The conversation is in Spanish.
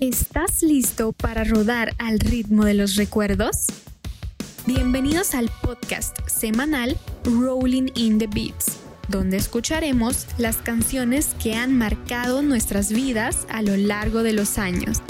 ¿Estás listo para rodar al ritmo de los recuerdos? Bienvenidos al podcast semanal Rolling in the Beats, donde escucharemos las canciones que han marcado nuestras vidas a lo largo de los años